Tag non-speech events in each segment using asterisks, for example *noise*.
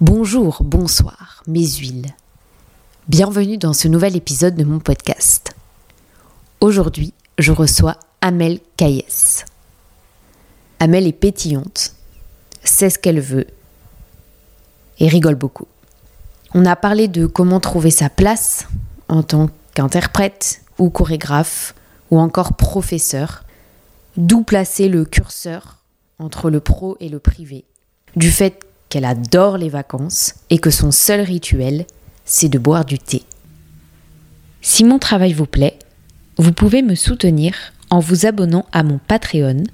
Bonjour, bonsoir, mes huiles. Bienvenue dans ce nouvel épisode de mon podcast. Aujourd'hui, je reçois Amel Caillès. Amel est pétillante, sait ce qu'elle veut et rigole beaucoup. On a parlé de comment trouver sa place en tant qu'interprète ou chorégraphe ou encore professeur, d'où placer le curseur entre le pro et le privé, du fait qu'elle adore les vacances et que son seul rituel, c'est de boire du thé. Si mon travail vous plaît, vous pouvez me soutenir en vous abonnant à mon Patreon,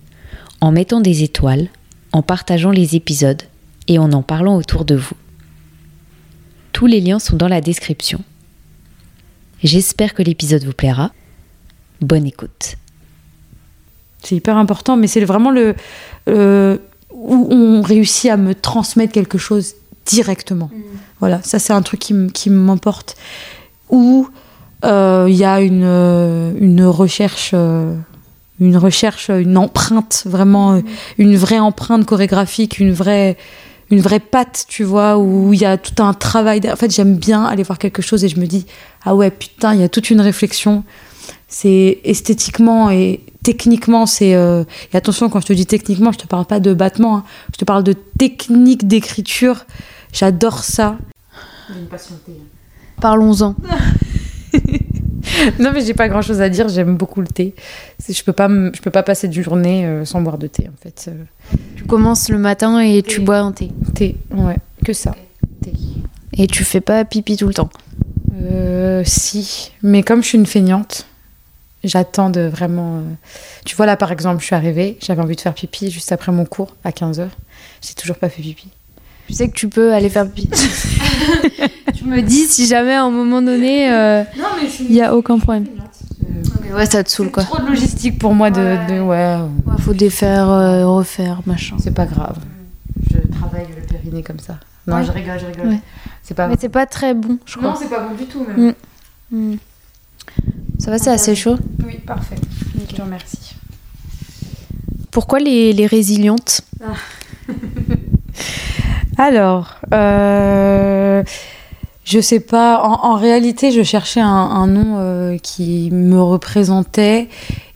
en mettant des étoiles, en partageant les épisodes et en en parlant autour de vous. Tous les liens sont dans la description. J'espère que l'épisode vous plaira. Bonne écoute. C'est hyper important, mais c'est vraiment le, euh, où on réussit à me transmettre quelque chose directement. Mm. Voilà, ça c'est un truc qui, m'emporte. Où euh, il y a une, euh, une recherche, euh, une recherche, une empreinte, vraiment, mm. une vraie empreinte chorégraphique, une vraie, une vraie patte, tu vois, où il y a tout un travail. En fait, j'aime bien aller voir quelque chose et je me dis, ah ouais, putain, il y a toute une réflexion. C'est esthétiquement et techniquement, c'est. Euh, et attention, quand je te dis techniquement, je te parle pas de battement, hein. je te parle de technique d'écriture. J'adore ça. Parlons-en. *laughs* non mais j'ai pas grand chose à dire, j'aime beaucoup le thé. Je peux pas, je peux pas passer d'une journée euh, sans boire de thé en fait. Euh. Tu commences le matin et tu bois un thé. Thé, ouais, que ça. Thé. Et tu fais pas pipi tout le temps. Euh, si, mais comme je suis une feignante, J'attends de vraiment. Euh, tu vois, là, par exemple, je suis arrivée, j'avais envie de faire pipi juste après mon cours à 15h. J'ai toujours pas fait pipi. Tu sais que tu peux aller faire pipi. *laughs* tu me dis si jamais à un moment donné, euh, il n'y a aucun problème. Euh, ouais, ça te saoule quoi. trop de logistique pour moi de. Ouais. ouais. faut défaire, refaire, machin. C'est pas grave. Je travaille le périnée comme ça. Non, je rigole, je rigole. C'est pas. Mais c'est pas très bon, je crois. Non, c'est pas bon du tout même. Mm. Mm. Ça va, c'est assez chaud? Oui, parfait. Je te remercie. Pourquoi les, les résilientes? Ah. *laughs* Alors, euh, je sais pas. En, réalité, je cherchais un, nom euh, qui me représentait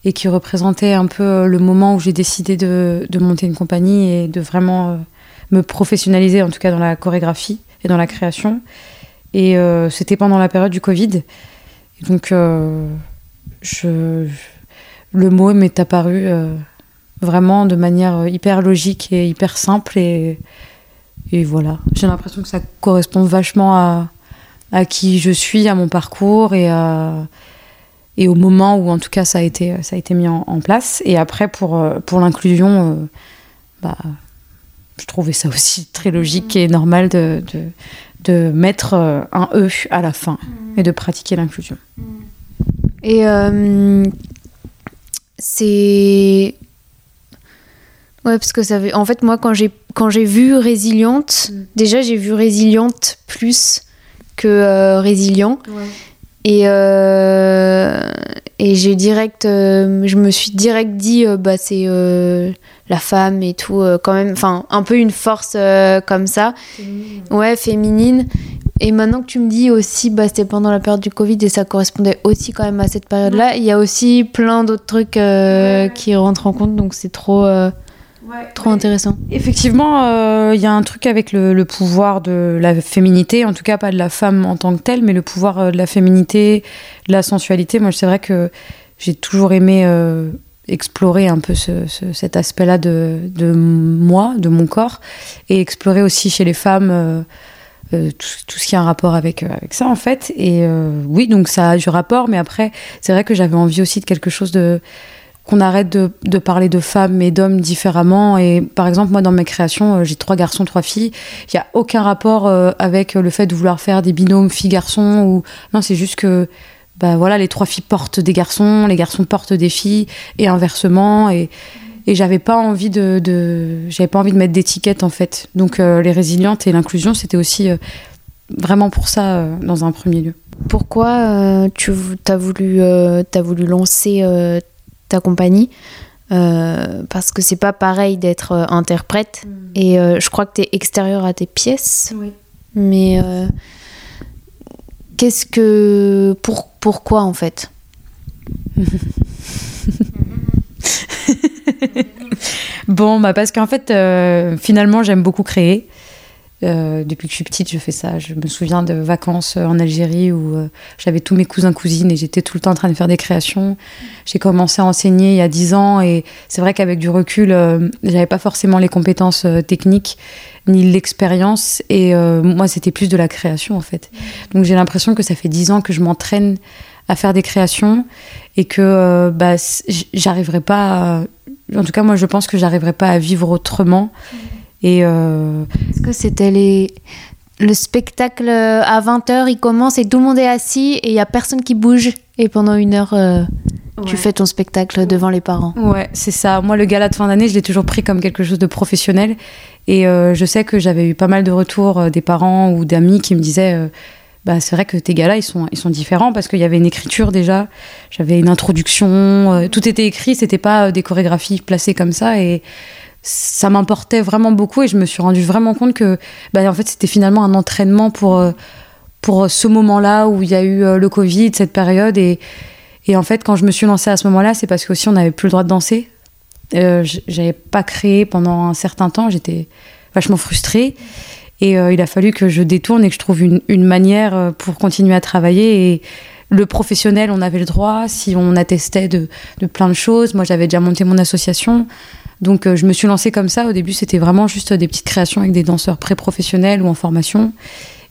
et qui représentait un peu euh, le moment où j'ai décidé de, de, monter une compagnie et de vraiment euh, me professionnaliser, en tout cas dans la chorégraphie et dans la création. Et c'était pendant la période du Covid donc, euh, le mot m'est apparu euh, vraiment de manière hyper logique et hyper simple. Et, voilà, j'ai l'impression que ça correspond vachement à, à qui je suis, à mon parcours et, et au moment où en tout cas ça a été, ça a été mis en, place. Et après, pour, pour l'inclusion, euh, bah, je trouvais ça aussi très logique et normal de, de mettre euh, un E à la fin et de pratiquer l'inclusion. Et euh, c'est. Ouais, parce que ça veut... En fait, moi, quand j'ai, quand j'ai vu résiliente, mm. déjà, j'ai vu résiliente plus que euh, résilient. Et, et j'ai direct. je me suis direct dit, bah, c'est la femme et tout, euh, quand même, enfin, un peu une force euh, comme ça. Ouais, féminine. Et maintenant que tu me dis aussi, bah, c'était pendant la période du Covid et ça correspondait aussi quand même à cette période-là, il y a aussi plein d'autres trucs euh, qui rentrent en compte, donc c'est trop. Trop intéressant. Effectivement, il y a un truc avec le, le, pouvoir de la féminité, en tout cas pas de la femme en tant que telle, mais le pouvoir de la féminité, de la sensualité. Moi, c'est vrai que j'ai toujours aimé explorer un peu cet aspect-là de, moi, de mon corps, et explorer aussi chez les femmes euh, euh, tout, ce qui a un rapport avec, euh, avec ça, en fait. Et oui, donc ça a du rapport, mais après, c'est vrai que j'avais envie aussi de quelque chose de qu'on arrête de, parler de femmes et d'hommes différemment. Et par exemple, moi, dans mes créations, j'ai trois garçons, trois filles. Il n'y a aucun rapport avec le fait de vouloir faire des binômes filles-garçons. Ou... Non, c'est juste que bah voilà, les trois filles portent des garçons, les garçons portent des filles, et inversement. Et, et j'avais pas envie de, de j'avais pas envie de mettre d'étiquette en fait. Donc euh, les résilientes et l'inclusion, c'était aussi euh, vraiment pour ça euh, dans un premier lieu. Pourquoi tu as voulu, as voulu lancer ta compagnie Euh, parce que c'est pas pareil d'être euh, interprète. Mm. Et euh, je crois que tu es extérieur à tes pièces. Oui. Mais euh, qu'est-ce que. Pour, pourquoi en fait? *laughs* Bon, bah parce qu'en fait, euh, finalement, j'aime beaucoup créer. Euh, depuis que je suis petite, je fais ça. Je me souviens de vacances euh, en Algérie où euh, j'avais tous mes cousins cousines et j'étais tout le temps en train de faire des créations. J'ai commencé à enseigner il y a 10 ans et c'est vrai qu'avec du recul, euh, j'avais pas forcément les compétences techniques ni l'expérience et moi c'était plus de la création en fait. Donc j'ai l'impression que ça fait 10 ans que je m'entraîne à faire des créations et que bah, j'arriverai pas à- en tout cas moi je pense que j'arriverai pas à vivre autrement et euh, Est-ce que c'était les. Le spectacle euh, à 20h, il commence et tout le monde est assis et il y a personne qui bouge. Et pendant une heure, euh, tu fais ton spectacle devant les parents. Ouais, c'est ça. Moi, le gala de fin d'année, je l'ai toujours pris comme quelque chose de professionnel. Et euh, je sais que j'avais eu pas mal de retours des parents ou d'amis qui me disaient euh, bah, c'est vrai que tes galas, ils sont, ils sont différents parce qu'il y avait une écriture déjà. J'avais une introduction. euh, tout était écrit. C'était pas des chorégraphies placées comme ça. Et ça m'importait vraiment beaucoup. Et je me suis rendu vraiment compte que bah, en fait, c'était finalement un entraînement pour, euh, pour ce moment-là où il y a eu euh, le Covid, cette période. Et, en fait, quand je me suis lancée à ce moment-là, c'est parce qu'aussi on n'avait plus le droit de danser. Euh, J'avais pas créé pendant un certain temps, j'étais vachement frustrée. Et euh, il a fallu que je détourne et que je trouve une, une manière euh, pour continuer à travailler. Et le professionnel, on avait le droit, si on attestait de, de plein de choses. Moi, j'avais déjà monté mon association. Donc, euh, je me suis lancée comme ça. Au début, c'était vraiment juste des petites créations avec des danseurs pré-professionnels ou en formation.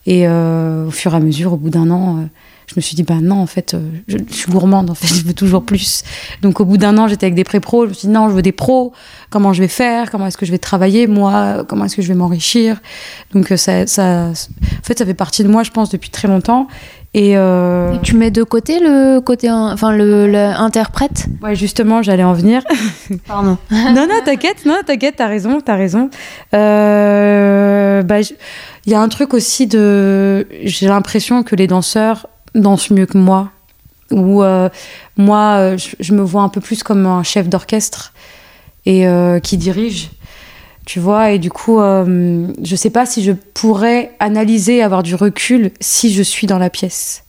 Et euh, au fur et à mesure, au bout d'un an, euh, je me suis dit, bah non, en fait, je, suis gourmande, en fait, *laughs* je veux toujours plus. Donc au bout d'un an, j'étais avec des pré-pros, je me suis dit, non, je veux des pros, comment je vais faire, comment est-ce que je vais travailler, moi, comment est-ce que je vais m'enrichir? Donc ça, ça, en fait, ça fait partie de moi, je pense, depuis très longtemps. Et, euh, Et tu mets de côté le côté. in- Enfin, le, le interprète? Ouais, justement, j'allais en venir. *laughs* Pardon. *laughs* non, non, t'inquiète, non, t'inquiète, t'as raison, t'as raison. Euh, bah, je- il y a un truc aussi de. J'ai l'impression que les danseurs dansent mieux que moi. Ou euh, moi, je, je me vois un peu plus comme un chef d'orchestre et euh, qui dirige. Tu vois, et du coup, euh, je sais pas si je pourrais analyser, avoir du recul si je suis dans la pièce.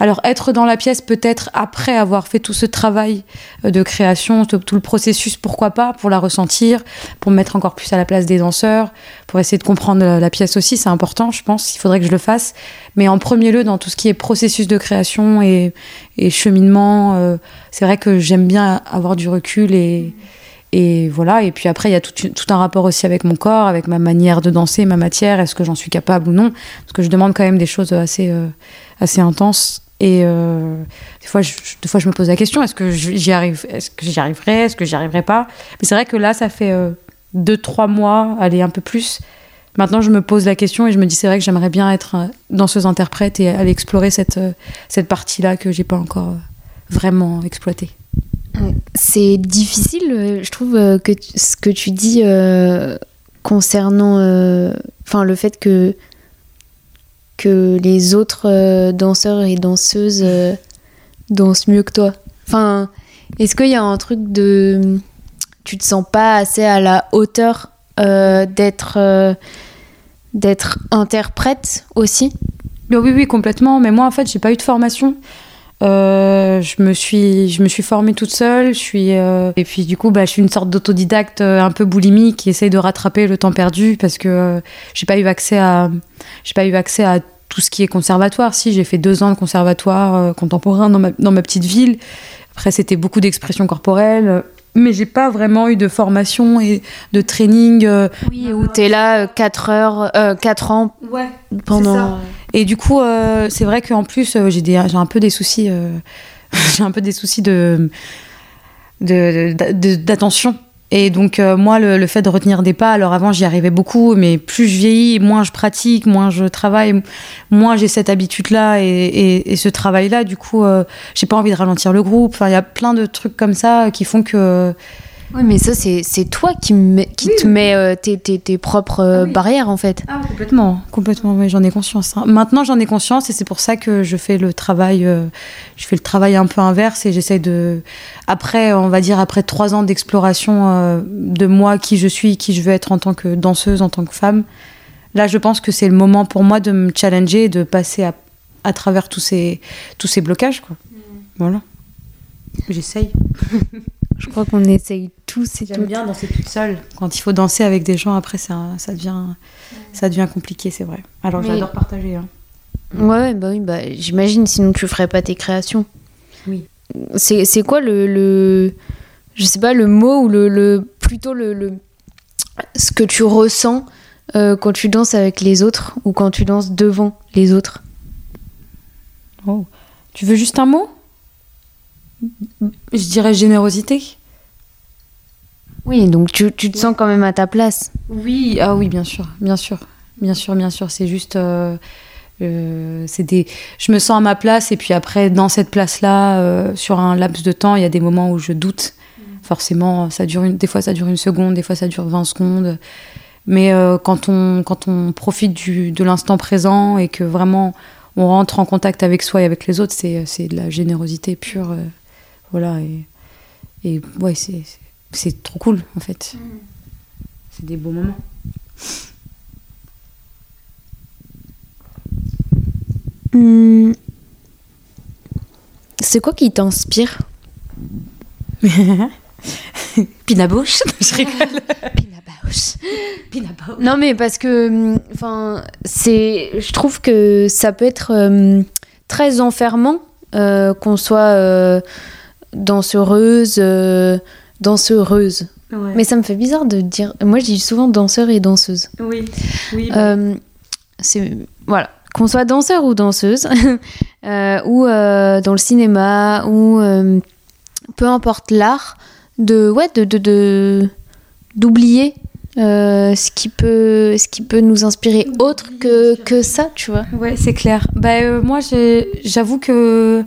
Alors, être dans la pièce, peut-être après avoir fait tout ce travail euh, de création, tout, le processus, pourquoi pas, pour la ressentir, pour me mettre encore plus à la place des danseurs, pour essayer de comprendre la, la pièce aussi, c'est important, je pense, il faudrait que je le fasse. Mais en premier lieu, dans tout ce qui est processus de création et, et cheminement, euh, c'est vrai que j'aime bien avoir du recul et, et voilà. Et puis après, il y a tout, un rapport aussi avec mon corps, avec ma manière de danser, ma matière, est-ce que j'en suis capable ou non? Parce que je demande quand même des choses assez, euh, assez intenses. Et euh, des, fois, je, des fois, je me pose la question est-ce que j'y arrive Est-ce que j'y arriverai Est-ce que j'y arriverai pas? Mais c'est vrai que là, ça fait euh, deux, trois mois, allez, un peu plus. Maintenant, je me pose la question et je me dis c'est vrai que j'aimerais bien être euh, danseuse-interprète et aller explorer cette, euh, cette partie-là que j'ai pas encore euh, vraiment exploitée. C'est difficile, euh, je trouve, euh, que ce que tu dis euh, concernant le fait que, que les autres danseurs et danseuses dansent mieux que toi. Enfin, est-ce qu'il y a un truc de. Tu te sens pas assez à la hauteur d'être d'être interprète aussi? Oui, oui, complètement. Mais moi, en fait, j'ai pas eu de formation. Euh, je me suis, je me suis formée toute seule. Je suis euh, et puis du coup, bah, je suis une sorte d'autodidacte euh, un peu boulimique qui essaye de rattraper le temps perdu parce que euh, j'ai pas eu accès à, j'ai pas eu accès à tout ce qui est conservatoire. Si j'ai fait deux ans de conservatoire euh, contemporain dans ma, dans ma petite ville. Après, c'était beaucoup d'expression corporelle. Mais j'ai pas vraiment eu de formation et de training. euh, Oui, où tu es là 4 heures, euh, 4 ans ouais. pendant. ça. Et du coup, euh, c'est vrai qu'en plus, euh, j'ai des- j'ai un peu des soucis, euh, *laughs* j'ai un peu des soucis de de- de- de- d'attention. Et donc, euh, moi, le, le fait de retenir des pas, alors avant, j'y arrivais beaucoup, mais plus je vieillis, moins je pratique, moins je travaille, moins j'ai cette habitude-là et, et- et ce travail-là. Du coup, euh, j'ai pas envie de ralentir le groupe. Enfin, il y a plein de trucs comme ça qui font que Oui, mais ça, c'est c'est toi qui, me- qui te mets euh, tes, tes- tes propres euh, Ah oui. barrières, en fait. Ah, complètement, complètement, oui, j'en ai conscience. hein. Maintenant, j'en ai conscience et c'est pour ça que je fais le travail, euh, je fais le travail un peu inverse et j'essaie de, après, on va dire, après trois ans d'exploration euh, de moi, qui je suis, qui je veux être en tant que danseuse, en tant que femme, là, je pense que c'est le moment pour moi de me challenger et de passer à, à travers tous ces, tous ces blocages, quoi. Voilà. J'essaye. *laughs* Je crois qu'on essaye tous et J'aime bien danser toute seule. Quand il faut danser avec des gens, après, ça, ça, devient, ça devient compliqué, c'est vrai. Alors, Mais- j'adore partager. hein. Ouais, bah oui, bah, j'imagine, sinon tu ferais pas tes créations. Oui. C'est c'est quoi le, le. Je sais pas, le mot ou le. le plutôt le, le- Ce que tu ressens euh, quand tu danses avec les autres ou quand tu danses devant les autres? Oh. Tu veux juste un mot? Je dirais générosité. Oui, donc tu, tu te sens quand même à ta place. Oui, ah oui, bien sûr, bien sûr, bien sûr, bien sûr. C'est juste, euh, euh, c'est des. Je me sens à ma place et puis après, dans cette place-là, euh, sur un laps de temps, il y a des moments où je doute. Forcément, ça dure une, des fois ça dure une seconde, des fois ça dure 20 secondes. Mais euh, quand on quand on profite du, de l'instant présent et que vraiment on rentre en contact avec soi et avec les autres, c'est c'est de la générosité pure. Voilà et, et ouais, c'est trop cool en fait. C'est des beaux moments. Hmm. C'est quoi qui t'inspire? *laughs* Pinabouche Je rigole. *laughs* Non mais parce que enfin c'est je trouve que ça peut être hum, très enfermant euh, qu'on soit euh, dansereuse euh, dansereuse. Mais ça me fait bizarre de dire moi je dis souvent danseur et danseuse. oui, oui. Euh, c'est voilà qu'on soit danseur ou danseuse *laughs* euh, ou euh, dans le cinéma ou peu importe l'art de ouais de de- de- d'oublier euh, ce qui peut ce qui peut nous inspirer autre que que ça tu vois Ouais, c'est clair. Bah, euh, moi, j'avoue que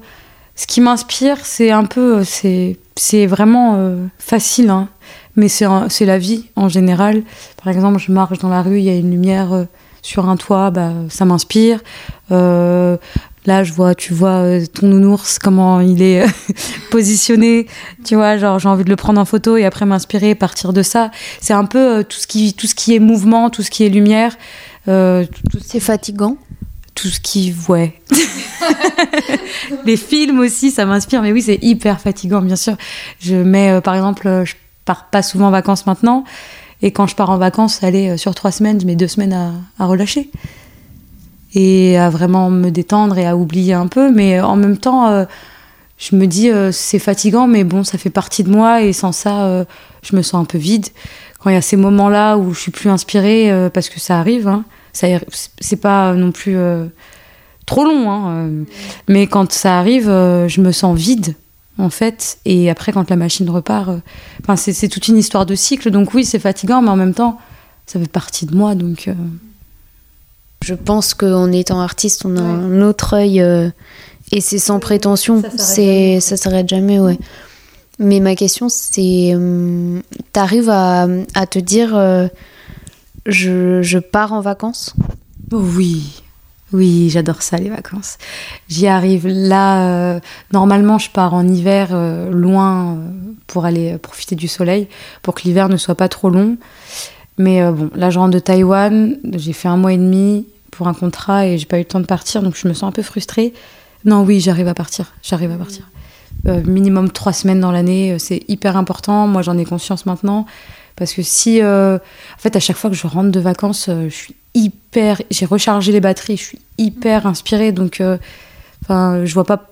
ce qui m'inspire, c'est un peu. C'est vraiment euh, facile, hein. mais c'est la vie en général. Par exemple, je marche dans la rue, il y a une lumière euh, sur un toit, bah, ça m'inspire. Euh, Là, je vois, tu vois ton nounours, comment il est *laughs* positionné. Tu vois, genre, j'ai envie de le prendre en photo et après m'inspirer, partir de ça. C'est un peu tout, ce qui, tout ce qui est mouvement, tout ce qui est lumière. c'est fatigant tout ce qui ouais. Les films aussi ça m'inspire mais oui c'est hyper fatigant bien sûr. Je mets euh, par exemple euh, je pars pas souvent en vacances maintenant et quand je pars en vacances aller euh, sur trois semaines je mets deux semaines à, relâcher. Et à vraiment me détendre et à oublier un peu mais en même temps je me dis c'est fatigant mais bon ça fait partie de moi et sans ça je me sens un peu vide. Quand il y a ces moments là où je suis plus inspirée parce que ça arrive hein, c'est pas non plus euh, trop long hein, euh, mais quand ça arrive euh, je me sens vide en fait. Et après quand la machine repart euh, enfin c'est toute une histoire de cycle. Donc oui c'est fatigant mais en même temps ça fait partie de moi donc euh, je pense qu'en étant artiste on a Ouais. un autre œil euh, et c'est sans prétention. c'est ça s'arrête jamais ouais. Mais ma question c'est hum, t'arrives à, à te dire euh, je, je pars en vacances oui, oui, j'adore ça les vacances. J'y arrive là. euh, normalement, je pars en hiver euh, loin euh, pour aller profiter du soleil, pour que l'hiver ne soit pas trop long. Mais bon, là, je rentre de Taïwan. J'ai fait un mois et demi pour un contrat et j'ai pas eu le temps de partir, donc je me sens un peu frustrée. Non, oui, j'arrive à partir. J'arrive à partir. Minimum trois semaines dans l'année, c'est hyper important. Moi, j'en ai conscience maintenant. Parce que si, euh, en fait, à chaque fois que je rentre de vacances, euh, je suis hyper, j'ai rechargé les batteries, je suis hyper inspirée, donc, euh, enfin, je vois pas.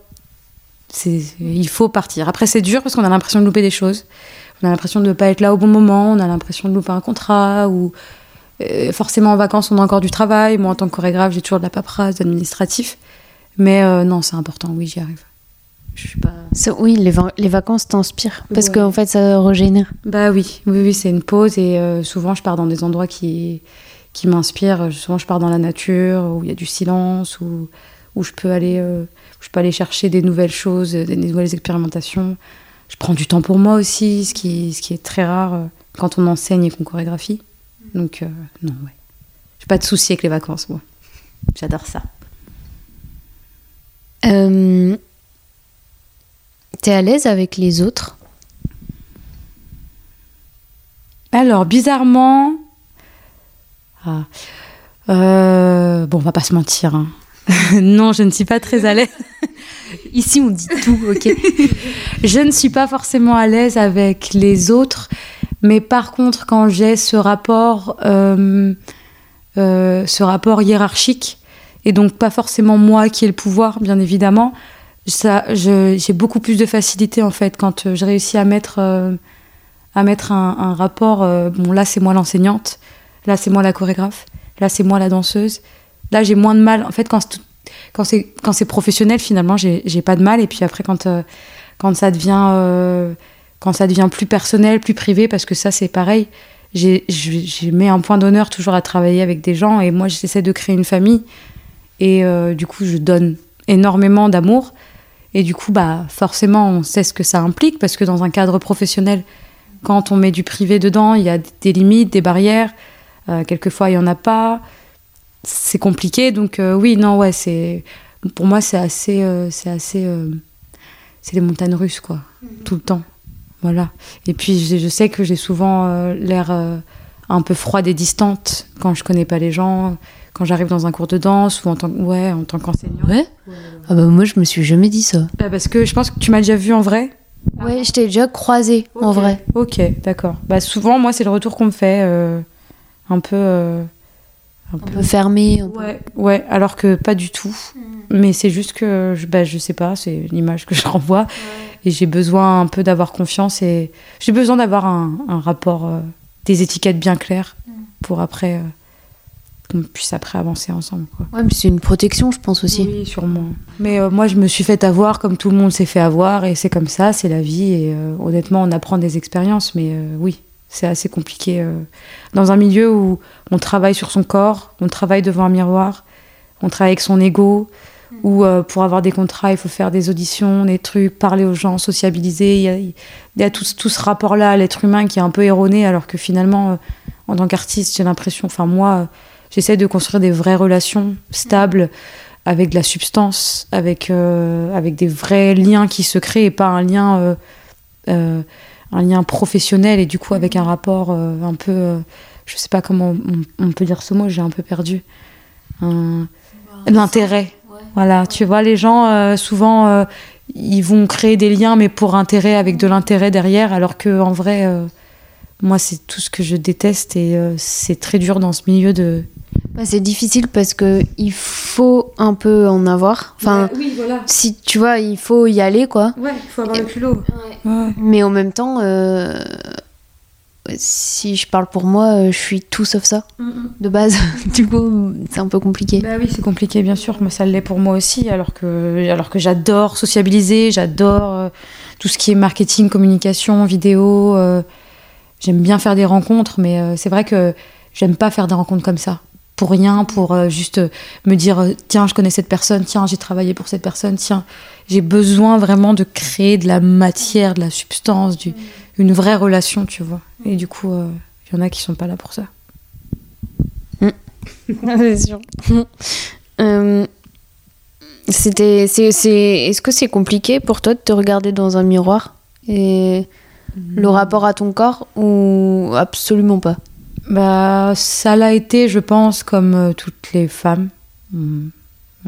Il faut partir. Après, c'est dur parce qu'on a l'impression de louper des choses. On a l'impression de ne pas être là au bon moment. On a l'impression de louper un contrat ou euh, forcément en vacances, on a encore du travail. Moi, en tant que chorégraphe, j'ai toujours de la paperasse, d'administratif. Mais euh, non, c'est important. Oui, j'y arrive. Je suis pas. Ça, oui les, va- les vacances t'inspirent parce Ouais. qu'en fait ça régénère Bah oui, oui, oui, c'est une pause et euh, souvent je pars dans des endroits qui, qui m'inspirent. Souvent je pars dans la nature où il y a du silence, où, où je peux aller, euh, où je peux aller chercher des nouvelles choses, des nouvelles expérimentations. je prends du temps pour moi aussi, ce qui, ce qui est très rare euh, quand on enseigne et qu'on chorégraphie. Donc, non, ouais. J'ai pas de souci avec les vacances, moi. J'adore ça. Euh, T'es à l'aise avec les autres? Alors, bizarrement. Ah. Euh, bon, on va pas se mentir. hein. *laughs* non, je ne suis pas très à l'aise. *laughs* Ici, on dit tout, ok *laughs* Je ne suis pas forcément à l'aise avec les autres, mais par contre, quand j'ai ce rapport, euh, euh, ce rapport hiérarchique, et donc pas forcément moi qui ai le pouvoir, bien évidemment, ça, j'ai beaucoup plus de facilité en fait quand euh, je réussis à mettre, euh, à mettre un, rapport. euh, bon, là, c'est moi l'enseignante, là, c'est moi la chorégraphe, là, c'est moi la danseuse. Là, j'ai moins de mal. En fait, quand c'est quand c'est professionnel, finalement, j'ai pas de mal. Et puis après, quand quand ça devient quand ça devient plus personnel, plus privé, parce que ça c'est pareil. J'ai mis un point d'honneur toujours à travailler avec des gens et moi j'essaie de créer une famille et du coup je donne énormément d'amour et du coup bah forcément on sait ce que ça implique parce que dans un cadre professionnel quand on met du privé dedans il y a des limites, des barrières, Euh, quelquefois il y en a pas, c'est compliqué. Donc euh, oui non ouais c'est pour moi c'est assez euh, c'est assez c'est les montagnes russes quoi. Tout le temps. Voilà. Et puis je, je sais que j'ai souvent l'air un peu froide et distante quand je connais pas les gens quand j'arrive dans un cours de danse ou en tant ouais en tant qu'enseignant Ouais Ah bah moi, je me suis jamais dit ça. Bah, parce que je pense que tu m'as déjà vu en vrai Ouais, je t'ai déjà croisé, en vrai. ok d'accord bah souvent moi c'est le retour qu'on me fait euh, un peu euh, un Un peu fermé. un peu- Ouais, ouais, alors que pas du tout. Mais c'est juste que je, bah, je sais pas, c'est l'image que *laughs* je renvoie. Et j'ai besoin un peu d'avoir confiance et j'ai besoin d'avoir un, un rapport, euh, des étiquettes bien claires pour après qu'on puisse après avancer ensemble. Quoi. Ouais, mais c'est une protection, je pense aussi. Oui, sûrement. Mais euh, moi, je me suis fait avoir comme tout le monde s'est fait avoir et c'est comme ça, c'est la vie. Et euh, honnêtement, on apprend des expériences, mais euh, oui, c'est assez compliqué. dans un milieu où on travaille sur son corps, on travaille devant un miroir, on travaille avec son ego, où euh, pour avoir des contrats, il faut faire des auditions, des trucs, parler aux gens, sociabiliser. Il y a, il y a tout, ce- tout ce rapport-là à l'être humain qui est un peu erroné, alors que finalement, en tant qu'artiste, j'ai l'impression, enfin moi, j'essaie de construire des vraies relations stables avec de la substance, avec, euh, avec des vrais liens qui se créent et pas un lien, euh, euh, un lien professionnel et du coup avec un rapport un peu, je sais pas comment on, on peut dire ce mot, j'ai un peu perdu, un- l'intérêt. Voilà, tu vois, les gens souvent ils vont créer des liens mais pour intérêt avec de l'intérêt derrière, alors que en vrai, moi c'est tout ce que je déteste et c'est très dur dans ce milieu de. Bah, c'est difficile parce que il faut un peu en avoir. Enfin, oui, voilà. si tu vois, il faut y aller, quoi. Ouais, il faut avoir le culot. Ouais. Mais en même temps, euh, si je parle pour moi, euh, je suis tout sauf ça, de base. *laughs* du coup, c'est un peu compliqué. Bah oui, c'est compliqué, bien sûr, mais ça l'est pour moi aussi, alors que, alors que j'adore sociabiliser, j'adore euh, tout ce qui est marketing, communication, vidéo. euh, j'aime bien faire des rencontres, mais euh, c'est vrai que j'aime pas faire des rencontres comme ça. Pour rien, pour euh, juste euh, me dire euh, tiens, je connais cette personne, tiens, j'ai travaillé pour cette personne, tiens. J'ai besoin vraiment de créer de la matière, de la substance, du, une vraie relation, tu vois. Et du coup, euh, il y en a qui sont pas là pour ça. *laughs* c'est sûr. *laughs* Euh, C'était, c'est, c'est, est-ce que c'est compliqué pour toi de te regarder dans un miroir et le rapport à ton corps ou absolument pas? Bah, ça l'a été, je pense, comme euh, toutes les femmes. Mm.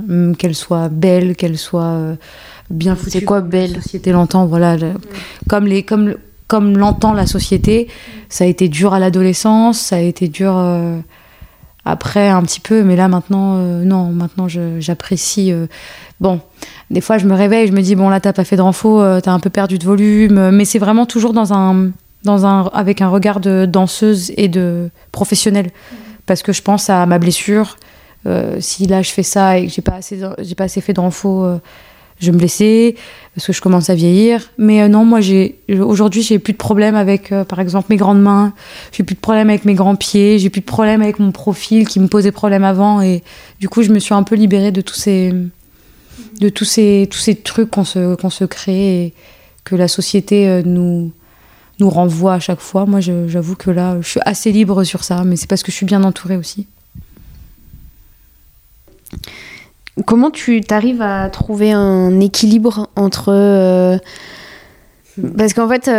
Mm, Qu'elles soient belles, qu'elles soient euh, bien foutues. C'est quoi belle La société l'entend, voilà. le- Comme, les, comme, comme l'entend la société. Ça a été dur à l'adolescence, ça a été dur euh, après un petit peu, mais là maintenant, euh, non, maintenant j'apprécie. euh, bon, des fois je me réveille, je me dis, bon là t'as pas fait de renfo, euh, t'as un peu perdu de volume, mais c'est vraiment toujours dans un, avec un regard de danseuse et de professionnelle. Parce que je pense à ma blessure. Euh, si là je fais ça et que j'ai pas assez, pas assez fait renfo, euh, je vais me blesser parce que je commence à vieillir. Mais euh, non, moi j'ai aujourd'hui j'ai plus de problème avec, euh, par exemple, mes grandes mains. J'ai plus de problème avec mes grands pieds. J'ai plus de problème avec mon profil qui me posait problème avant. Et du coup, je me suis un peu libérée de tous ces, trucs qu'on se crée et que la société nous, nous renvoie à chaque fois. Moi, j'avoue que là, je suis assez libre sur ça, mais c'est parce que je suis bien entourée aussi. Comment tu t'arrives à trouver un équilibre entre... Parce qu'en fait,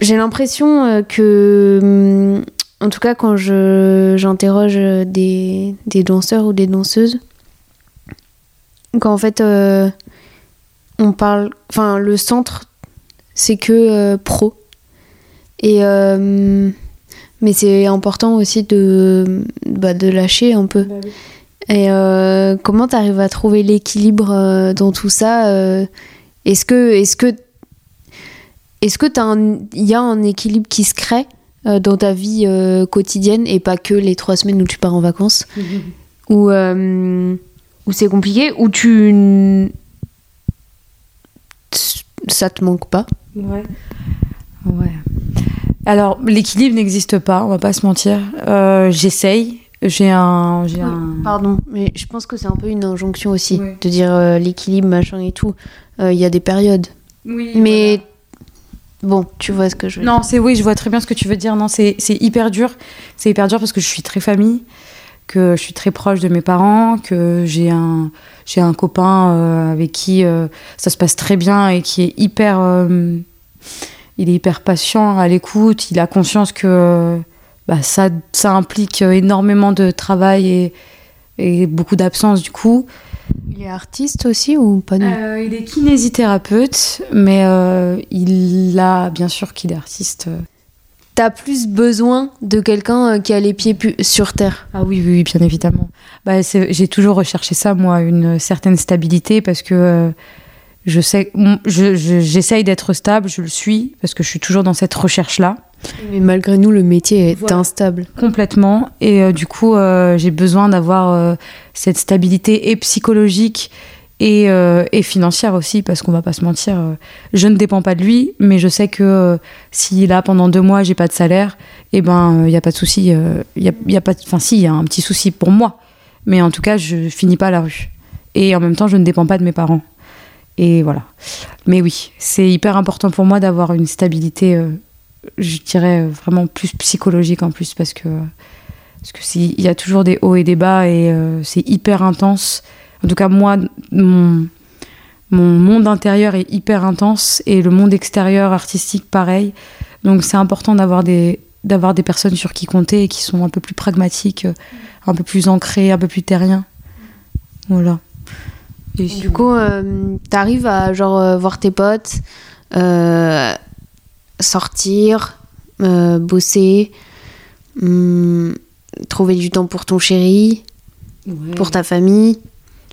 j'ai l'impression que en tout cas, quand j'interroge des, danseurs ou des danseuses, qu'en fait, euh, on parle. Enfin, le centre, c'est que euh, pro. Et. Euh, mais c'est important aussi de, bah, de lâcher un peu. Bah Et comment tu arrives à trouver l'équilibre dans tout ça Est-ce que. Est-ce que est-ce que il y a un équilibre qui se crée euh, dans ta vie euh, quotidienne et pas que les trois semaines où tu pars en vacances *laughs* Ou euh, où, c'est compliqué Ou tu. Ça te manque pas Ouais. Ouais. Alors, l'équilibre n'existe pas, on va pas se mentir. J'essaye. J'ai un, un, Pardon, mais je pense que c'est un peu une injonction aussi de dire l'équilibre, machin et tout. Il y a des périodes. Oui, mais Bon, tu vois ce que je veux non, c'est oui, je vois très bien ce que tu veux dire. Non, c'est hyper dur. C'est hyper dur parce que je suis très famille, que je suis très proche de mes parents, que j'ai un, j'ai un copain euh, avec qui euh, ça se passe très bien et qui est hyper. Euh, il est hyper patient, à l'écoute. Il a conscience que bah, ça, ça implique énormément de travail et, et beaucoup d'absence du coup. Il est artiste aussi ou pas euh, Il est kinésithérapeute, mais il a bien sûr qu'il est artiste. T'as plus besoin de quelqu'un euh, qui a les pieds sur terre. Ah oui, oui, bien évidemment. Bah, j'ai toujours recherché ça, moi, une certaine stabilité, parce que je sais, j'essaye d'être stable, je le suis, parce que je suis toujours dans cette recherche-là. Mais malgré nous, le métier est instable. Complètement. Et euh, du coup, euh, j'ai besoin d'avoir euh, cette stabilité et psychologique et, et financière aussi, parce qu'on va pas se mentir. je ne dépends pas de lui, mais je sais que si là, pendant deux mois, j'ai pas de salaire, et eh ben, il n'y a pas de souci. Il y a, pas Enfin, si, il y a un petit souci pour moi. Mais en tout cas, je finis pas à la rue. Et en même temps, je ne dépends pas de mes parents. Et voilà. Mais oui, c'est hyper important pour moi d'avoir une stabilité je dirais vraiment plus psychologique en plus parce que parce que il y a toujours des hauts et des bas et euh, c'est hyper intense. En tout cas moi mon mon monde intérieur est hyper intense et le monde extérieur artistique pareil. Donc c'est important d'avoir des d'avoir des personnes sur qui compter et qui sont un peu plus pragmatiques, un peu plus ancrées, un peu plus terriens. Voilà. Et du coup, euh, t'arrives à genre euh, voir tes potes, sortir, euh, bosser, hum, trouver du temps pour ton chéri, pour ta famille?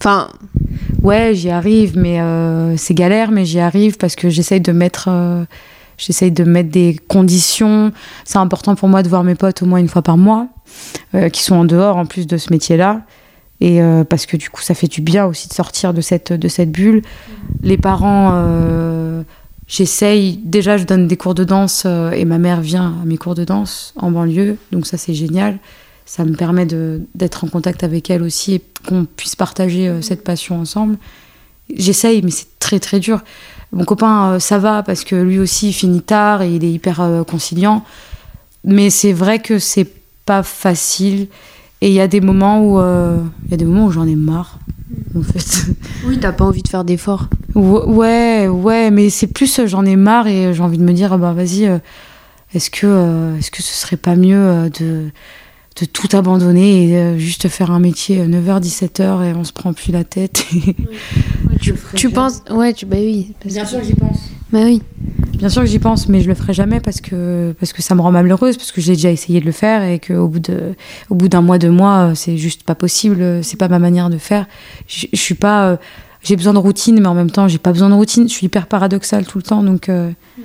Enfin. Ouais, j'y arrive, mais euh, c'est galère, mais j'y arrive parce que j'essaye de mettre. Euh, j'essaye de mettre des conditions. C'est important pour moi de voir mes potes au moins une fois par mois, qui sont en dehors en plus de ce métier-là. Et parce que du coup, ça fait du bien aussi de sortir de cette, de cette bulle. Les parents J'essaye, déjà je donne des cours de danse euh, et ma mère vient à mes cours de danse en banlieue, donc ça c'est génial. Ça me permet d'être en contact avec elle aussi et qu'on puisse partager euh, cette passion ensemble. J'essaye, mais c'est très très dur. Mon copain, euh, ça va parce que lui aussi il finit tard et il est hyper conciliant. Mais c'est vrai que c'est pas facile. Et il y a des moments où il y a des moments où j'en ai marre en fait. *laughs* Oui, t'as pas envie de faire d'efforts. Ouais, ouais, mais c'est plus euh, j'en ai marre et j'ai envie de me dire, bah vas-y, euh, est-ce que, euh, est-ce que ce serait pas mieux de, de tout abandonner et juste faire un métier 9h-17h et on se prend plus la tête *laughs* tu, penses Ouais, tu, bah oui. Bien sûr que j'y pense. Bah oui. Bien sûr que j'y pense, mais je le ferai jamais parce que, parce que ça me rend malheureuse, parce que j'ai déjà essayé de le faire et qu'au bout, de, au bout d'un mois, deux mois, c'est juste pas possible, c'est pas ma manière de faire. Je, suis pas. Euh, j'ai besoin de routine, mais en même temps, j'ai pas besoin de routine. Je suis hyper paradoxale tout le temps, donc. Euh, mm.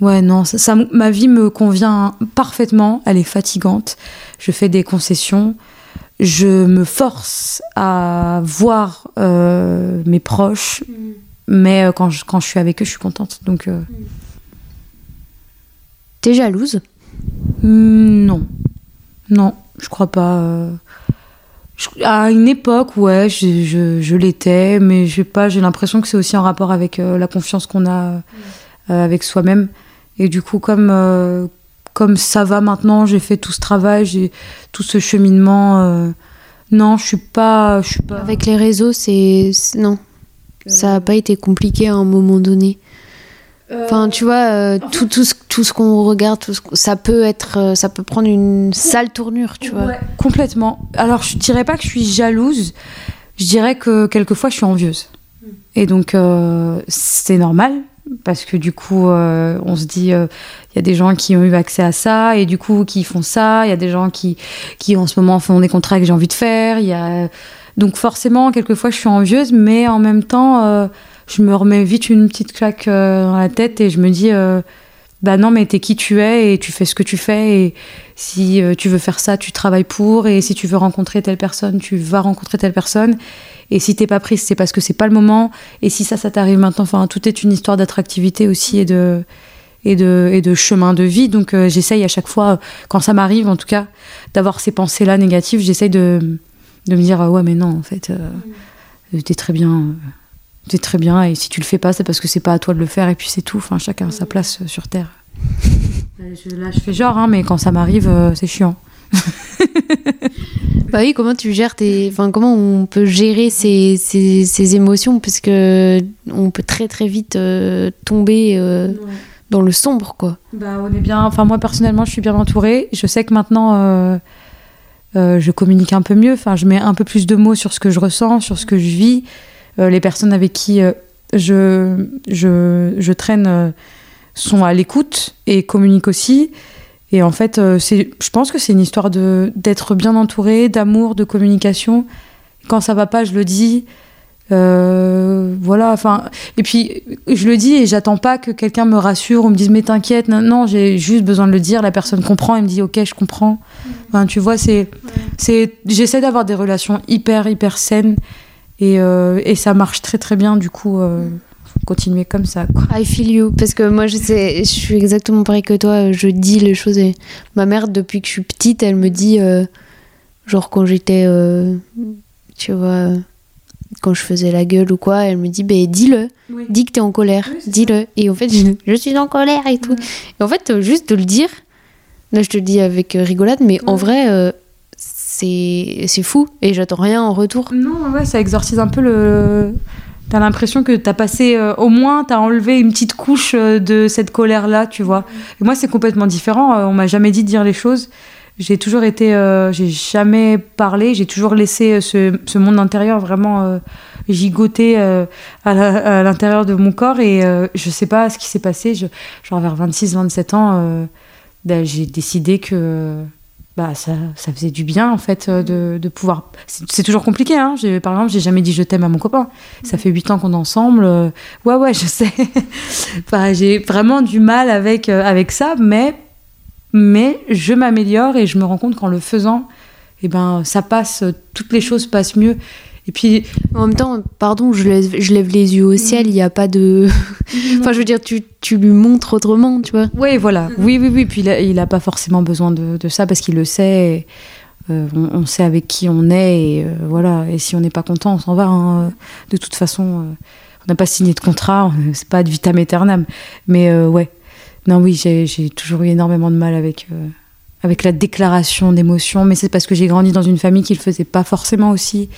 Ouais, non, ça, ma vie me convient parfaitement. Elle est fatigante. Je fais des concessions. Je me force à voir euh, mes proches. Mm. Mais euh, quand, je, quand je suis avec eux, je suis contente. Donc. Euh... T'es jalouse? Hmm, Non. Non, je crois pas. Euh. à une époque, ouais, je, je, je l'étais, mais j'ai pas, j'ai l'impression que c'est aussi en rapport avec euh, la confiance qu'on a euh, avec soi-même. Et du coup, comme euh, comme ça va maintenant, j'ai fait tout ce travail, j'ai tout ce cheminement. non, je suis pas, je suis pas. Avec les réseaux, c'est non, ça a pas été compliqué à un moment donné. Enfin, tu vois, euh, tout, tout, ce, tout ce qu'on regarde, tout ce, ça peut être, euh, ça peut prendre une sale tournure, tu vois. Ouais, complètement. Alors, je dirais pas que je suis jalouse. Je dirais que quelquefois, je suis envieuse. Et donc, euh, c'est normal parce que du coup, on se dit, il y a des gens qui ont eu accès à ça et du coup, qui font ça. Il y a des gens qui, qui en ce moment font des contrats que j'ai envie de faire. Y a donc forcément, quelquefois, je suis envieuse, mais en même temps je me remets vite une petite claque euh, dans la tête et je me dis euh, bah non mais t'es qui tu es et tu fais ce que tu fais et si euh, tu veux faire ça tu travailles pour et si tu veux rencontrer telle personne tu vas rencontrer telle personne et si t'es pas prise c'est parce que c'est pas le moment. Et si ça ça t'arrive maintenant enfin tout est une histoire d'attractivité aussi et de et de, et de chemin de vie. Donc j'essaye à chaque fois quand ça m'arrive en tout cas d'avoir ces pensées là négatives j'essaye de, de me dire ouais mais non en fait t'es très bien c'est très bien. Et si tu le fais pas c'est parce que c'est pas à toi de le faire. Et puis c'est tout. Enfin chacun a sa place euh, sur terre. *laughs* Là je fais genre hein, mais quand ça m'arrive euh, c'est chiant *laughs* bah oui comment tu gères tes enfin comment on peut gérer ces, ces, émotions? Parce que on peut très très vite euh, tomber dans le sombre quoi. Bah on est bien enfin moi personnellement je suis bien entourée. Je sais que maintenant je communique un peu mieux. Enfin je mets un peu plus de mots sur ce que je ressens sur ce que je vis. Euh, les personnes avec qui euh, je, je, je, traîne euh, sont à l'écoute et communiquent aussi. Et en fait, c'est, je pense que c'est une histoire de, d'être bien entouré, d'amour, de communication. Quand ça va pas, je le dis. voilà, enfin. Et puis, je le dis et j'attends pas que quelqu'un me rassure ou me dise, mais t'inquiète. Non, j'ai juste besoin de le dire. La personne comprend et me dit, ok, je comprends. Enfin, tu vois, c'est. c'est j'essaie d'avoir des relations hyper, hyper saines et, euh, et, ça marche très très bien, du coup, euh, continuer comme ça. Quoi. I feel you. Parce que moi, je, sais, je suis exactement pareil que toi. Je dis les choses. Et ma mère, depuis que je suis petite, elle me dit, euh, genre quand j'étais, tu vois, quand je faisais la gueule ou quoi, elle me dit, ben dis-le. Dis que t'es en colère. dis-le. Et en fait, je, suis en colère et tout. Et en fait, juste de le dire, là, je te le dis avec rigolade, mais en vrai c'est fou et j'attends rien en retour. Non, ouais, ça exorcise un peu le. T'as l'impression que t'as passé, euh, au moins, t'as enlevé une petite couche euh, de cette colère-là, tu vois. Et moi, c'est complètement différent. Euh, on m'a jamais dit de dire les choses. J'ai toujours été, j'ai jamais parlé. J'ai toujours laissé ce, ce, monde intérieur vraiment gigoter à l'intérieur de mon corps. Et je sais pas ce qui s'est passé. Genre vers 26-27 ans, ben, j'ai décidé que bah, ça, ça, faisait du bien en fait euh, de, de pouvoir. C'est toujours compliqué. Hein. Par exemple, j'ai jamais dit je t'aime à mon copain. Ça fait huit ans qu'on est ensemble. Euh, ouais, ouais, je sais. *laughs* enfin, j'ai vraiment du mal avec, euh, avec ça, mais, mais je m'améliore et je me rends compte qu'en le faisant, eh ben, ça passe, toutes les choses passent mieux. Et puis. En même temps, pardon, je lève, je lève les yeux au ciel, il n'y a pas de. *laughs* enfin, je veux dire, tu, tu, lui montres autrement, tu vois. Oui, voilà. Oui, oui, oui. Puis il n'a pas forcément besoin de, de ça parce qu'il le sait. Euh, on, sait avec qui on est et euh, voilà. Et si on n'est pas content, on s'en va. Hein. De toute façon, euh, on n'a pas signé de contrat, c'est pas de vitam aeternam. Mais ouais. Non, oui, j'ai toujours eu énormément de mal avec avec la déclaration d'émotions, mais c'est parce que j'ai grandi dans une famille qui le faisait pas forcément aussi.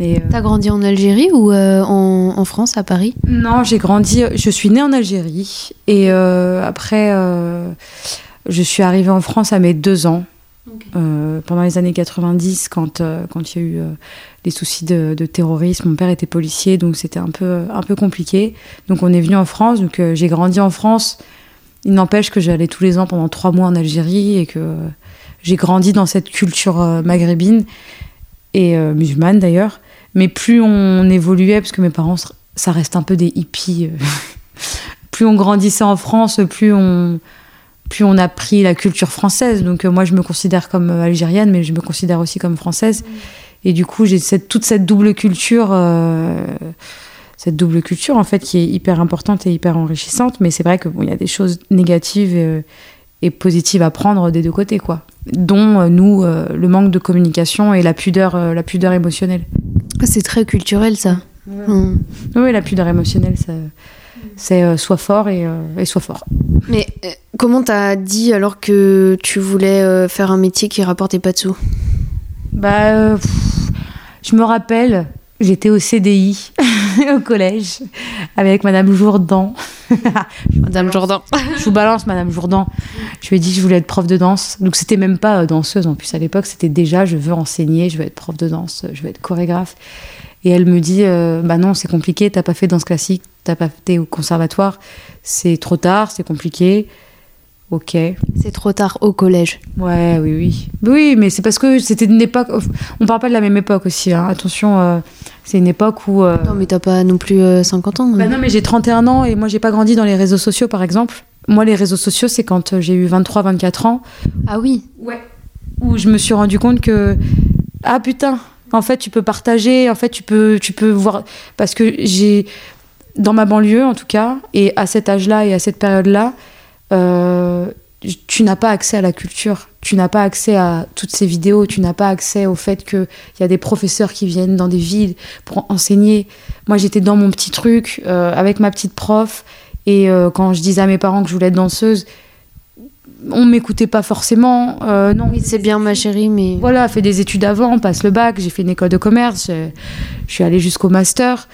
Euh, T'as grandi en Algérie ou euh, en, France, à Paris? Non, j'ai grandi. Je suis née en Algérie et euh, après, je suis arrivée en France à mes deux ans. pendant les années 90, quand quand il y a eu des soucis de, terrorisme, mon père était policier, donc c'était un peu un peu compliqué. Donc on est venu en France. Donc j'ai grandi en France. Il n'empêche que j'allais tous les ans pendant trois mois en Algérie et que j'ai grandi dans cette culture maghrébine et musulmane d'ailleurs. Mais plus on évoluait, parce que mes parents, ça reste un peu des hippies, euh, *laughs* plus on grandissait en France, plus on, plus on a pris la culture française. Donc euh, moi, je me considère comme euh, algérienne, mais je me considère aussi comme française. Et du coup, j'ai toute cette double culture, cette double culture en fait, qui est hyper importante et hyper enrichissante. Mais c'est vrai que bon, y a des choses négatives positive à prendre des deux côtés, quoi. Dont euh, nous, euh, le manque de communication et la pudeur, euh, la pudeur émotionnelle. Ah, c'est très culturel ça. Oui, la pudeur émotionnelle, ça- c'est euh, soit fort et, euh, et soit fort. Mais euh, comment t'as dit alors que tu voulais faire un métier qui rapportait pas de sous? Bah, pff, je me rappelle, j'étais au CDI *laughs* *laughs* au collège avec Madame Jourdan. *laughs* Madame Jourdan. Je vous balance, Madame Jourdan. Je lui ai dit que je voulais être prof de danse. Donc, c'était même pas euh, danseuse en plus à l'époque, c'était déjà je veux enseigner, je veux être prof de danse, je veux être chorégraphe. Et elle me dit euh, Bah non, c'est compliqué, t'as pas fait danse classique, t'as pas été au conservatoire, c'est trop tard, c'est compliqué. Ok. C'est trop tard au collège. Ouais, oui, oui. Oui, mais c'est parce que c'était une époque. On parle pas de la même époque aussi, hein. attention, euh, c'est une époque où. euh, Non mais t'as pas non plus euh, 50 ans. bah non, mais j'ai 31 ans et moi j'ai pas grandi dans les réseaux sociaux par exemple. Moi, les réseaux sociaux, c'est quand euh, j'ai eu 23-24 ans Ah oui. Ouais. Où je me suis rendu compte que ah putain, en fait tu peux partager, en fait tu peux tu peux voir parce que j'ai dans ma banlieue en tout cas et à cet âge-là et à cette période-là, euh, tu n'as pas accès à la culture, tu n'as pas accès à toutes ces vidéos, tu n'as pas accès au fait qu'il y a des professeurs qui viennent dans des villes pour enseigner. Moi j'étais dans mon petit truc euh, avec ma petite prof et euh, quand je disais à mes parents que je voulais être danseuse, on m'écoutait pas forcément. euh, non, Oui, c'est bien ma chérie, mais voilà, fait des études avant, passe le bac, j'ai fait une école de commerce, je, je suis allée jusqu'au master.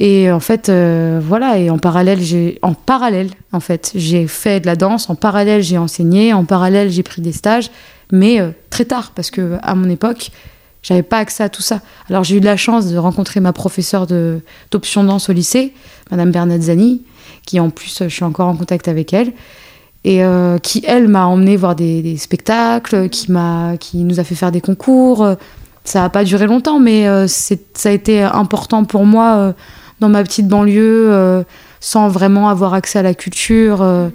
Et en fait, euh, voilà, et en parallèle, j'ai, en parallèle, en fait, j'ai fait de la danse, en parallèle, j'ai enseigné, en parallèle, j'ai pris des stages, mais euh, très tard, parce que à mon époque, j'avais pas accès à tout ça. Alors j'ai eu de la chance de rencontrer ma professeure d'option danse au lycée, Madame Bernazzani, qui en plus, je suis encore en contact avec elle et euh, qui elle m'a emmené voir des, spectacles, qui qui nous a fait faire des concours. Ça n'a pas duré longtemps, mais euh, ça a été important pour moi euh, dans ma petite banlieue, euh, sans vraiment avoir accès à la culture, euh,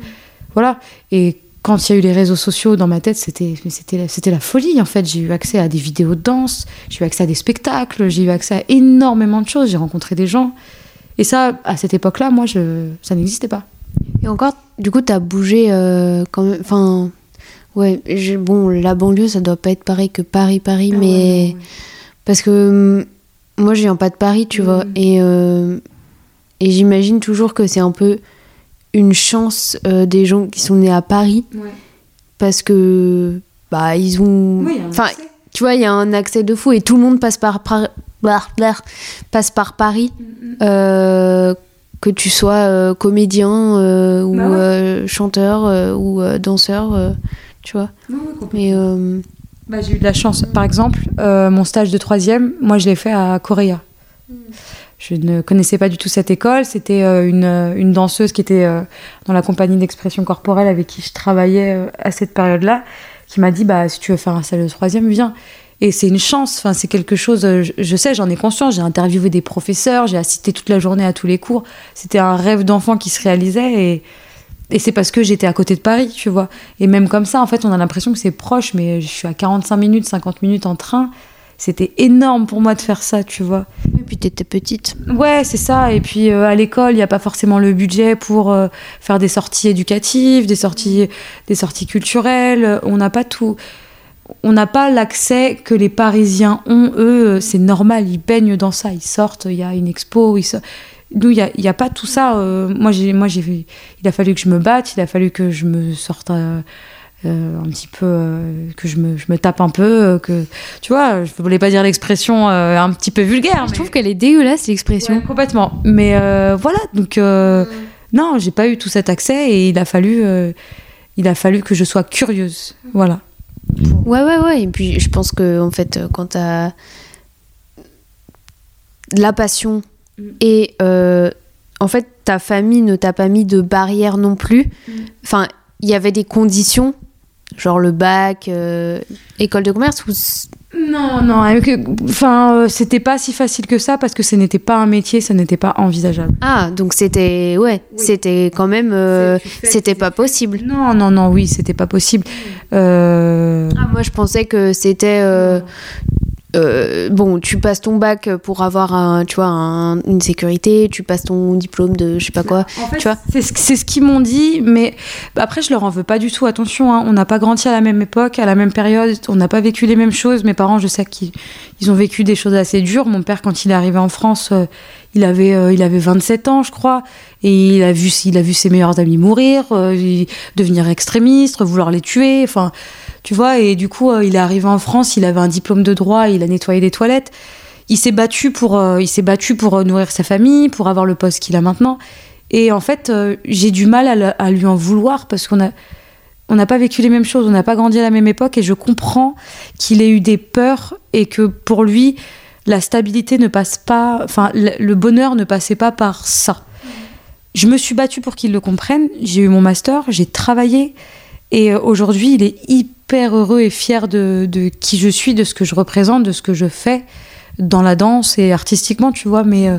voilà. Et quand il y a eu les réseaux sociaux dans ma tête, c'était, c'était, la- folie en fait. J'ai eu accès à des vidéos de danse, j'ai eu accès à des spectacles, j'ai eu accès à énormément de choses. J'ai rencontré des gens. Et ça, à cette époque-là, moi, je, ça n'existait pas. Et encore, du coup, t'as bougé euh, quand même. Enfin, ouais, bon, la banlieue, ça doit pas être pareil que Paris, Paris, Ah mais. Parce que hum, moi, je viens pas de Paris, tu vois. Mhm. Et, euh, et j'imagine toujours que c'est un peu une chance euh, des gens qui sont nés à Paris parce que. Bah, ils ont. Enfin, tu vois, il y a un accès de fou et tout le monde passe par, par- passe par Paris. Euh, que tu sois euh, comédien euh, ou Bah ouais. euh, chanteur ou danseur, tu vois. Mais Bah, j'ai eu de la chance. Par exemple, euh, mon stage de troisième, moi, je l'ai fait à Correa. Je ne connaissais pas du tout cette école. C'était euh, une, euh, une danseuse qui était dans la compagnie d'expression corporelle avec qui je travaillais à cette période-là, qui m'a dit bah, si tu veux faire un stage de troisième, viens. Et c'est une chance, enfin, c'est quelque chose, je, je sais, j'en ai conscience. J'ai interviewé des professeurs, j'ai assisté toute la journée à tous les cours. C'était un rêve d'enfant qui se réalisait et, et c'est parce que j'étais à côté de Paris, tu vois. Et même comme ça, en fait, on a l'impression que c'est proche, mais je suis à 45 minutes, 50 minutes en train. C'était énorme pour moi de faire ça, tu vois. et puis t'étais petite. Ouais, c'est ça. Et puis euh, à l'école, il n'y a pas forcément le budget pour euh, faire des sorties éducatives, des sorties, des sorties culturelles. On n'a pas tout. On n'a pas l'accès que les Parisiens ont. Eux, c'est normal. Ils baignent dans ça. Ils sortent. Il y a une expo. Ils so- Nous, il n'y a, pas tout ça. Euh, moi, j'ai, moi, j'ai, il a fallu que je me batte. Il a fallu que je me sorte. euh, euh, un petit peu que je me, je me tape un peu que tu vois je voulais pas dire l'expression un petit peu vulgaire Je mais- trouve qu'elle est dégueulasse l'expression. Ouais, complètement. Mais voilà, donc euh, non, j'ai pas eu tout cet accès et il a fallu, il a fallu que je sois curieuse. Voilà. Ouais, ouais, ouais. Et puis je pense que en fait, quand t'as la passion Mm. et euh, en fait ta famille ne t'a pas mis de barrière non plus. Enfin, il y avait des conditions, genre le bac, euh, école de commerce ou Non, non, avec- enfin, euh, c'était pas si facile que ça parce que ce n'était pas un métier, ça n'était pas envisageable. ah donc c'était ouais, Oui. c'était quand même euh, c'était pas possible. Non, non, non, oui, c'était pas possible. Euh, Ah, moi je pensais que c'était euh, bon, tu passes ton bac pour avoir un, tu vois, un- une sécurité, tu passes ton diplôme de je sais pas quoi. En fait, Tu vois c'est ce, c'est ce qu'ils m'ont dit, mais après, je leur en veux pas du tout. Attention, hein, on n'a pas grandi à la même époque, à la même période, on n'a pas vécu les mêmes choses. Mes parents, je sais qu'ils ils ont vécu des choses assez dures. Mon père, quand il est arrivé en France, euh, il, avait, euh, il avait 27 ans, je crois, et il a vu, il a vu ses meilleurs amis mourir, devenir extrémiste, vouloir les tuer, enfin, tu vois, et du coup, euh, il est arrivé en France, il avait un diplôme de droit, il a nettoyé des toilettes. Il s'est battu pour, euh, il s'est battu pour euh, nourrir sa famille, pour avoir le poste qu'il a maintenant. Et en fait, j'ai du mal à, lui en vouloir parce qu'on a, on n'a pas vécu les mêmes choses, on n'a pas grandi à la même époque, et je comprends qu'il ait eu des peurs et que pour lui, la stabilité ne passe pas, enfin, le bonheur ne passait pas par ça. Je me suis battue pour qu'il le comprenne. J'ai eu mon master, j'ai travaillé, et euh, aujourd'hui, il est hyper heureux et fier de, de qui je suis, de ce que je représente, de ce que je fais dans la danse et artistiquement, tu vois. Mais euh,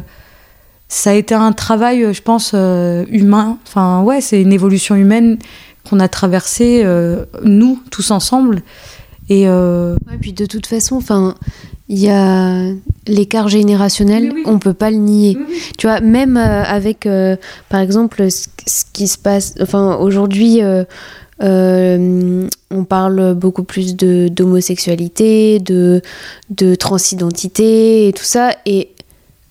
ça a été un travail, euh, je pense, euh, humain. Enfin, ouais, c'est une évolution humaine qu'on a traversée, euh, nous, tous ensemble. Et Ouais, puis de toute façon, enfin, il y a l'écart générationnel, Oui, on peut pas le nier. Tu vois, même avec, par exemple, ce, ce qui se passe, enfin, aujourd'hui, euh, on parle beaucoup plus de d'homosexualité, de, de transidentité et tout ça, et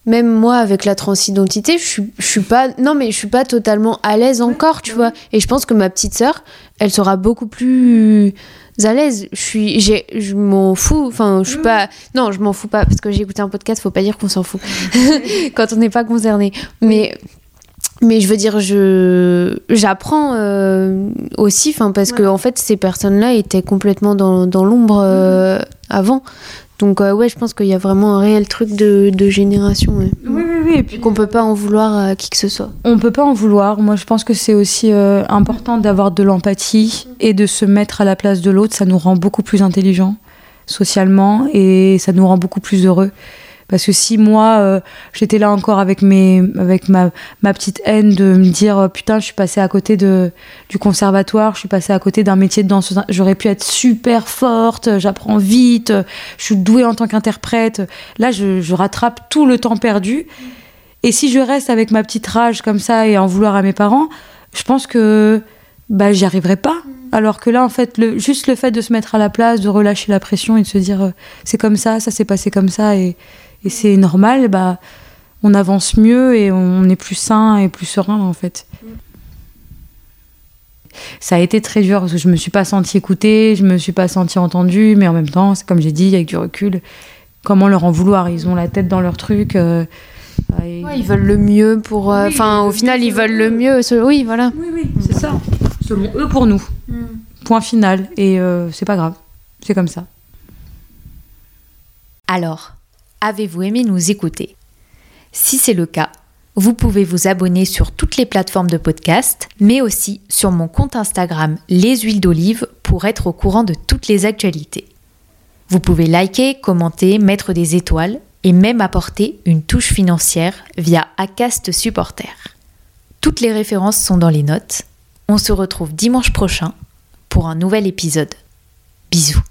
même moi, avec la transidentité, je suis, je suis pas, non mais je suis pas totalement à l'aise encore, tu vois. Et je pense que ma petite sœur, elle sera beaucoup plus à l'aise. Je suis, j'ai, je m'en fous. Enfin, je suis pas, non, je m'en fous pas parce que j'ai écouté un podcast. Faut pas dire qu'on s'en fout *laughs* quand on n'est pas concerné. Mais, mais je veux dire, je, j'apprends euh, aussi, enfin, parce que Ouais. en fait, ces personnes-là étaient complètement dans, dans l'ombre euh, avant. Donc euh, ouais, je pense qu'il y a vraiment un réel truc de, de génération. ouais. oui, oui, oui. Et puis Puis qu'on peut pas en vouloir à qui que ce soit. On peut pas en vouloir. Moi, je pense que c'est aussi euh, important d'avoir de l'empathie et de se mettre à la place de l'autre. Ça nous rend beaucoup plus intelligents socialement et ça nous rend beaucoup plus heureux. Parce que si moi, euh, j'étais là encore avec, mes, avec ma, ma petite haine de me dire euh, putain, je suis passée à côté de, du conservatoire, je suis passée à côté d'un métier de danseuse, j'aurais pu être super forte, j'apprends vite, je suis douée en tant qu'interprète. Là, je, je rattrape tout le temps perdu. Et si je reste avec ma petite rage comme ça et en vouloir à mes parents, je pense que bah, j'y arriverai pas. Alors que là, en fait, le, juste le fait de se mettre à la place, de relâcher la pression et de se dire euh, c'est comme ça, ça s'est passé comme ça et, et c'est normal, bah, on avance mieux et on est plus sain et plus serein en fait. Ça a été très dur parce que je me suis pas sentie écoutée, je me suis pas sentie entendue, mais en même temps, c'est comme j'ai dit, avec du recul, comment leur en vouloir? Ils ont la tête dans leur truc. euh, et- Ouais, ils veulent le mieux pour. euh, Oui, Enfin, au final, ils veulent le mieux. ce- Oui, voilà. Oui, oui, c'est ça. Selon eux pour nous. Point final. Et euh, c'est pas grave. C'est comme ça. Alors, avez-vous aimé nous écouter? Si c'est le cas, vous pouvez vous abonner sur toutes les plateformes de podcast, mais aussi sur mon compte Instagram Les Huiles d'Olive pour être au courant de toutes les actualités. Vous pouvez liker, commenter, mettre des étoiles et même apporter une touche financière via Acast Supporter. Toutes les références sont dans les notes. On se retrouve dimanche prochain pour un nouvel épisode. Bisous